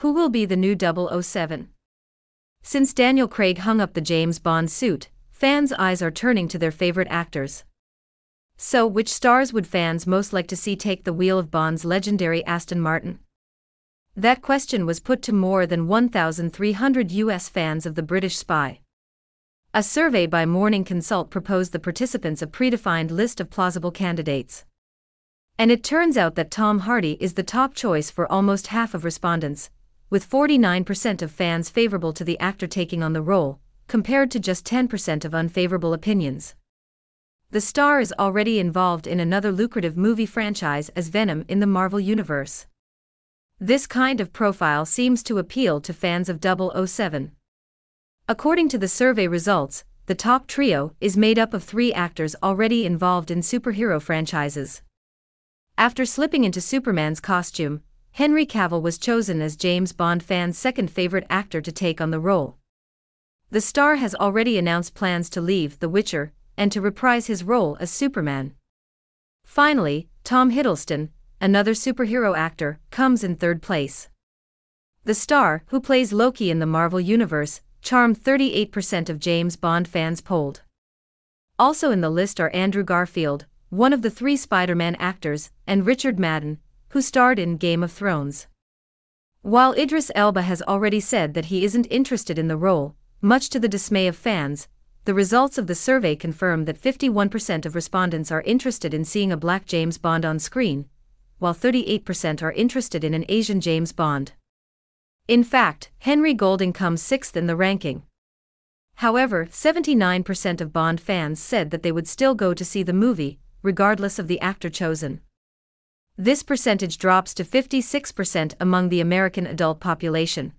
Who will be the new 007? Since Daniel Craig hung up the James Bond suit, fans' eyes are turning to their favorite actors. So, which stars would fans most like to see take the wheel of Bond's legendary Aston Martin? That question was put to more than 1,300 US fans of The British Spy. A survey by Morning Consult proposed the participants a predefined list of plausible candidates. And it turns out that Tom Hardy is the top choice for almost half of respondents, with 49% of fans favorable to the actor taking on the role, compared to just 10% of unfavorable opinions. The star is already involved in another lucrative movie franchise as Venom in the Marvel Universe. This kind of profile seems to appeal to fans of 007. According to the survey results, the top trio is made up of three actors already involved in superhero franchises. After slipping into Superman's costume, Henry Cavill was chosen as James Bond fans' second favorite actor to take on the role. The star has already announced plans to leave The Witcher and to reprise his role as Superman. Finally, Tom Hiddleston, another superhero actor, comes in third place. The star, who plays Loki in the Marvel Universe, charmed 38% of James Bond fans polled. Also in the list are Andrew Garfield, one of the three Spider Man actors, and Richard Madden, who starred in Game of Thrones. While Idris Elba has already said that he isn't interested in the role, much to the dismay of fans, the results of the survey confirm that 51% of respondents are interested in seeing a black James Bond on screen, while 38% are interested in an Asian James Bond. In fact, Henry Golding comes sixth in the ranking. However, 79% of Bond fans said that they would still go to see the movie, regardless of the actor chosen. This percentage drops to 56% among the American adult population.